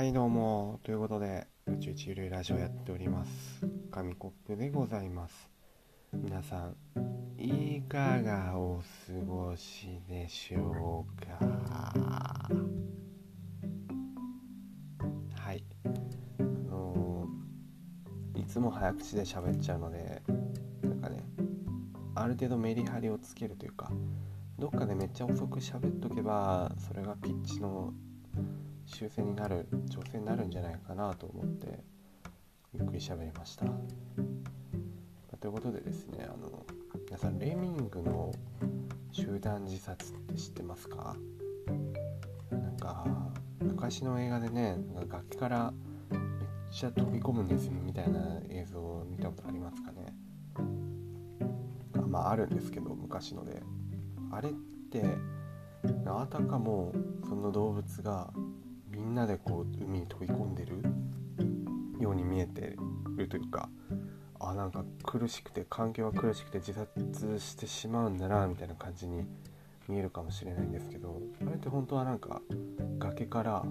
はいどうもということで宇宙一ゆるいラジオやっております。紙コップでございます。皆さんいかがお過ごしでしょうか？はい。あのーいつも早口で喋っちゃうのでなんかねある程度メリハリをつけるというかどっかでめっちゃ遅く喋っとけばそれがピッチの修正になる調整になるんじゃないかなと思ってゆっくり喋りました。ということでですねあの皆さんレミングの集団自殺って知ってますか？なんか昔の映画でねなんか崖からめっちゃ飛び込むネズミみたいな映像を見たことありますかね？あまああるんですけど昔ので。あれってあたかもその動物がみんなでこう海に飛び込んでるように見えてるというかあなんか苦しくて環境が苦しくて自殺してしまうんだなみたいな感じに見えるかもしれないんですけどあれって本当はなんか崖から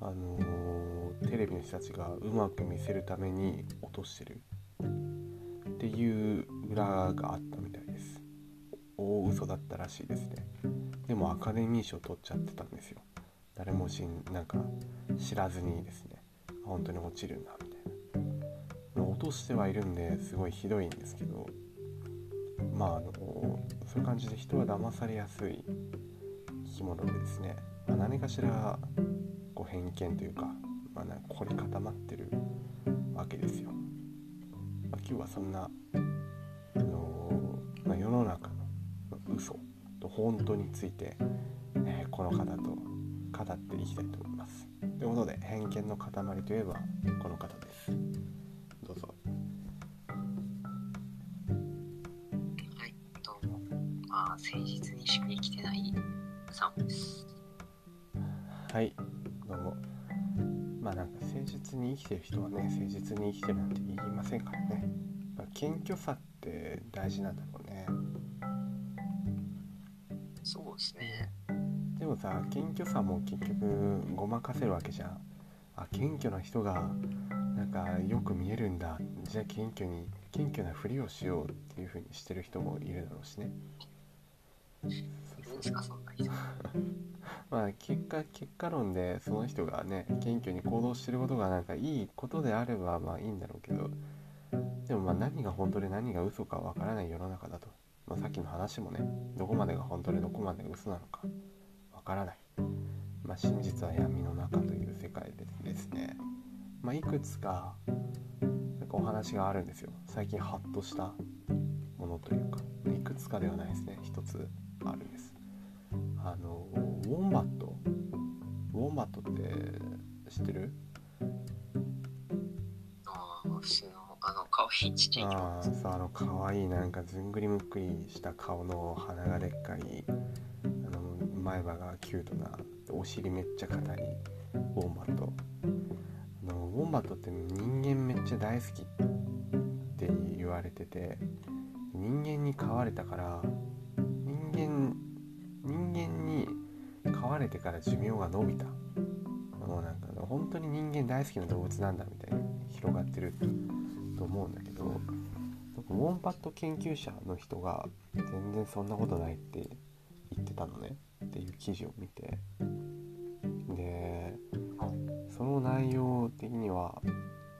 あのーテレビの人たちがうまく見せるために落としてるっていう裏があったみたいです。大嘘だったらしいですね。でもアカデミー賞取っちゃってたんですよ。誰もしんなんか知らずにですね本当に落ちるんだみたいな。落としてはいるんですごいひどいんですけどまああのそういう感じで人は騙されやすい生き物でですね、まあ、何かしらこう偏見というか,、まあ、なんか凝り固まってるわけですよ、まあ、今日はそんなあの、まあ、世の中の嘘と本当について、えーこの方と語っていきたいと思いますということで偏見の塊といえばこの方ですどうぞはい、どうも。まあ、誠実にしか生きてないサムです。はいどうもまあなんか誠実に生きてる人はね誠実に生きてるなんて言いませんからね、まあ、謙虚さって大事なんだろうねそうですね。さ謙虚さも結局ごまかせるわけじゃん。あ謙虚な人がなんかよく見えるんだ。じゃあ謙虚に謙虚なふりをしようっていう風にしてる人もいるだろうしね。そんな人。まあ結果結果論でその人がね謙虚に行動してることがなんかいいことであればまあいいんだろうけど。でもまあ何が本当で何が嘘かわからない世の中だと、まあ、さっきの話もねどこまでが本当でどこまでが嘘なのか。わからない、まあ、真実は闇の中という世界でですね、まあ、いくつかなんかお話があるんですよ。最近ハッとしたものというか。いくつかではないですね。一つあるんです。あのウォンバット。ウォンバットって知ってる？あの、その、あの、可愛いあうあの可愛いなんかずんぐりむっくりした顔の鼻がでっかい前歯がキュートなお尻めっちゃ硬いウォンバット。あのウォンバットって人間めっちゃ大好きって言われてて人間に飼われたから人間人間に飼われてから寿命が伸びた。もうなんか本当に人間大好きな動物なんだみたいに広がってると思うんだけどウォンバット研究者の人が全然そんなことないってたのねっていう記事を見てでその内容的には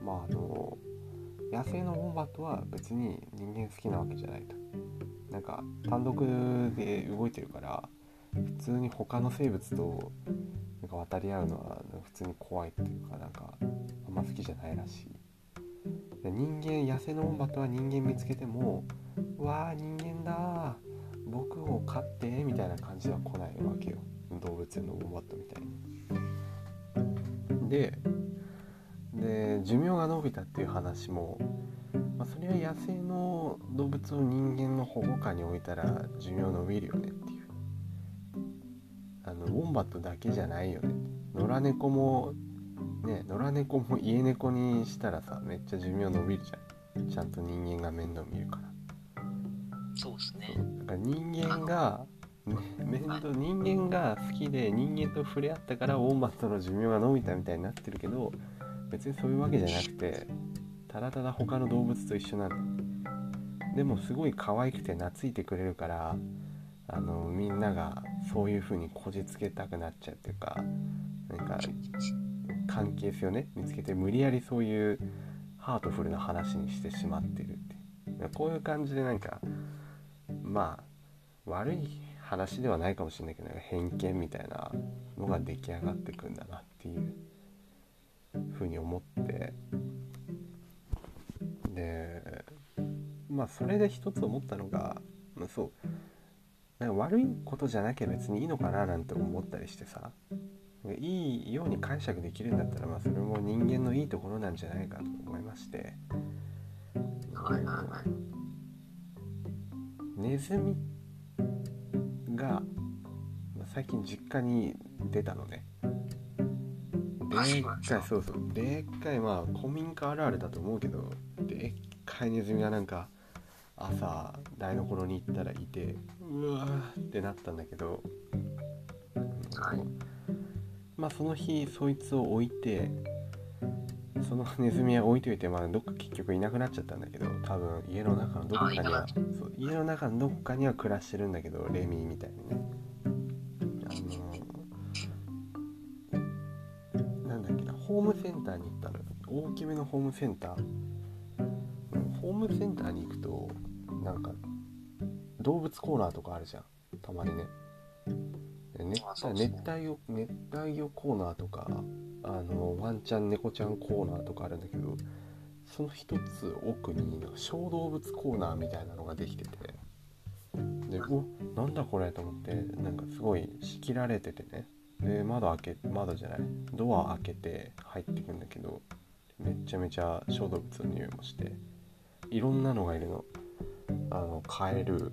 まああの野生のウォンバットは別に人間好きなわけじゃないと。なんか単独で動いてるから普通に他の生物となんか渡り合うのは普通に怖いっていうかなんかあんま好きじゃないらしい。で人間野生のウォンバットは人間見つけても「うわあ人間だ僕を飼って」みたいな感じでは来ないわけよ。動物園のウォンバットみたいに。でで寿命が伸びたっていう話も、まあ、それは野生の動物を人間の保護下に置いたら寿命伸びるよねっていう。あのウォンバットだけじゃないよね。野良猫もね野良猫も家猫にしたらさめっちゃ寿命伸びるじゃん。ちゃんと人間が面倒見るから。そうですね。だから人間が面倒人間が好きで人間と触れ合ったからウォンバットの寿命が伸びたみたいになってるけど別にそういうわけじゃなくてただただ他の動物と一緒なんだでもすごい可愛くて懐いてくれるからあのみんながそういう風にこじつけたくなっちゃうっていうかなんか関係性をね見つけて無理やりそういうハートフルな話にしてしまってるってこういう感じでなんかまあ悪い話ではないかもしれないけど偏見みたいなのが出来上がってくんだなっていうふうに思って。でまあそれで一つ思ったのが、まあ、そう。なんか悪いことじゃなきゃ別にいいのかななんて思ったりしてさ。いいように解釈できるんだったら、まあ、それも人間のいいところなんじゃないかと思いまして。はいはいはい。ネズミがまあ最近実家に出たのね。であっかいそうそう。でっかいまあ古民家あるあるだと思うけどでっかいネズミがなんか朝台所に行ったらいてうわーってなったんだけど、はい。まあその日そいつを置いてそのネズミは置いといて、まあ、どっか結局いなくなっちゃったんだけど多分家の中のどこかにはそう家の中のどこかには暮らしてるんだけどレミーみたいにね。あのなんだっけなホームセンターに行ったのよ。大きめのホームセンター。うんホームセンターに行くとなんか動物コーナーとかあるじゃん。たまにね。で熱熱帯魚熱帯魚コーナーとかあのワンちゃん猫ちゃんコーナーとかあるんだけどその一つ奥になんか小動物コーナーみたいなのができててでおなんだこれと思ってなんかすごい仕切られててね。で窓開け窓じゃないドア開けて入ってくんだけどめちゃめちゃ小動物の匂いもしていろんなのがいるの。あのカエル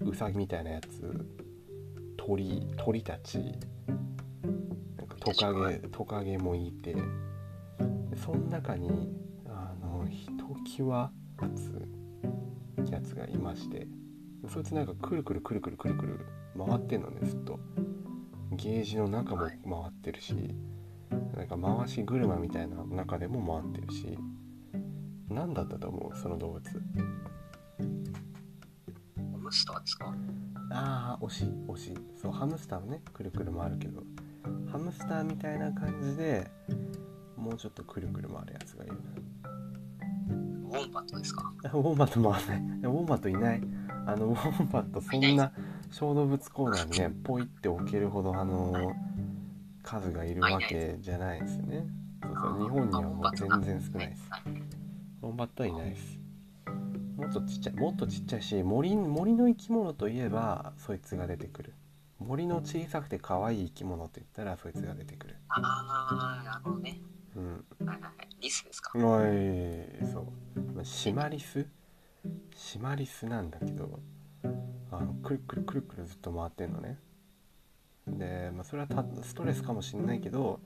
ウサギみたいなやつ鳥鳥たちトカゲトカゲもいて。でその中にあのひときわ立つやつがいまして。そいつなんかくるくるくるくるくるくる回ってんのねずっと。ゲージの中も回ってるし。なんか回し車みたいな中でも回ってるし。何だったと思う？その動物。ハムスターですか？ああ惜しい惜し。いそうハムスターもねくるくる回るけどハムスターみたいな感じでもうちょっとくるくる回るやつがいるウォンバットですか？あウォンバット回らないウォンバットいない。あのウォンバットそんな小動物コーナーにねポイって置けるほどあの数がいるわけじゃないですよね。そうそう。日本にはもう全然少ないです。はいウォンバットはいないです。もっとちっちゃいもっとちっちゃいし森森の生き物といえばそいつが出てくる森の小さくて可愛い生き物といったらそいつが出てくる。ああ、なるほどね。うん。はいはい。はい。リスですか？おいそう。まあシマリス？シマリスなんだけどあのくるくるくるくるずっと回ってんのね。で、まあ、それはたストレスかもしんないけど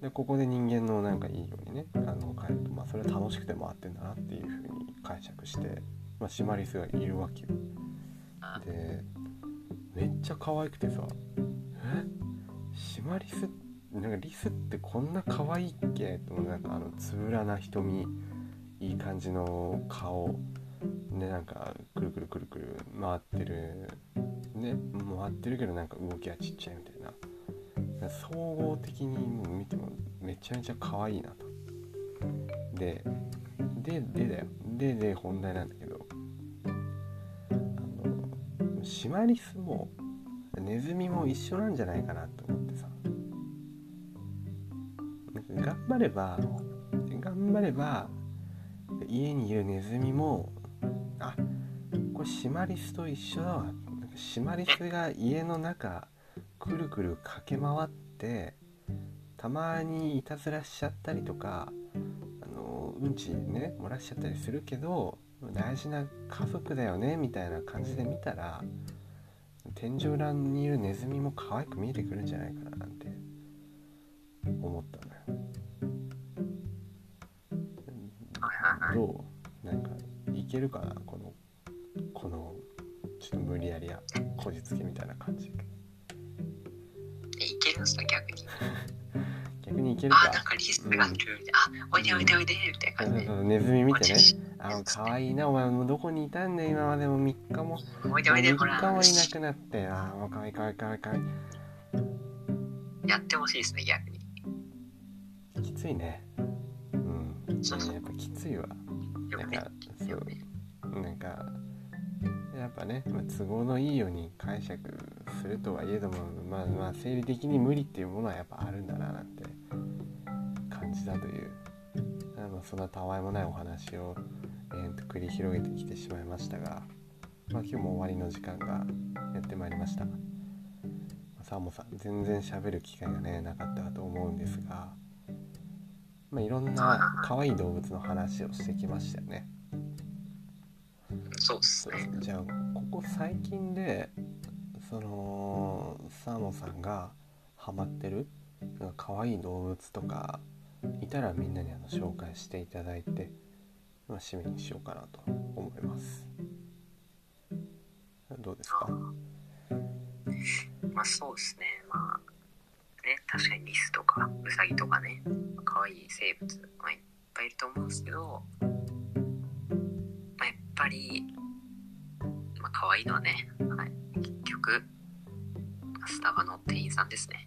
でここで人間のなんかいいようにねあの変えると、まあ、それは楽しくて回ってんだなっていうふうに解釈して、まあ、シマリスがいるわけよ。あでめっちゃ可愛くてさ。え？シマリスなんかリスってこんな可愛いっけ？となんかあのつぶらな瞳いい感じの顔。でなんかくるくるくるくる回ってる。ね回ってるけどなんか動きはちっちゃいみたいな。総合的に見てもめちゃめちゃ可愛いなと。でででだよ。でで本題なんだけどシマリスもネズミも一緒なんじゃないかなと思ってさ。頑張れば頑張れば家にいるネズミもあこれシマリスと一緒だわ。なんかシマリスが家の中くるくる駆け回ってたまにいたずらしちゃったりとかあのうんちね漏らしちゃったりするけど大事な家族だよねみたいな感じで見たら天井裏にいるネズミも可愛く見えてくるんじゃないかななんて思ったのよ。どう？なんかいけるかな？このこのちょっと無理やりやこじつけみたいな感じ。えいけるんすか？逆に。逆にいけるあ、かなんかリスクがあるみたいな。あ、おいでおいでおいでみたいな感じネズミ見てねおあ可愛いなお前もうどこにいたんだよ今までも。3日も。おいでおいで3ほら。日もいなくなって。あーもう可愛い可愛い可愛い可愛い。やってほしいですね、逆に。きついね。うん。そうそう。やっぱきついわ。なんか。そう。なんかやっぱね、まあ、都合のいいように解釈するとはいえどもまあまあ生理的に無理っていうものはやっぱあるんだななんて感じだというあのそんなたわいもないお話を、えー、と繰り広げてきてしまいましたが、まあ、今日も終わりの時間がやってまいりましたサーモンさん全然喋る機会がねなかったかと思うんですが、まあ、いろんな可愛い動物の話をしてきましたよねそうですね。じゃあここ最近でそのサーモンさんがハマってるか可愛い動物とかいたらみんなにあの紹介していただいて、まあ、締めにしようかなと思いますどうですか？まあそうですね。まあ、ね、確かにリスとかウサギとかね、可愛い生物、まあ、いっぱいいると思うんですけど、まあ、やっぱり、まあ可愛いのはね、はい、結局、スタバの店員さんですね。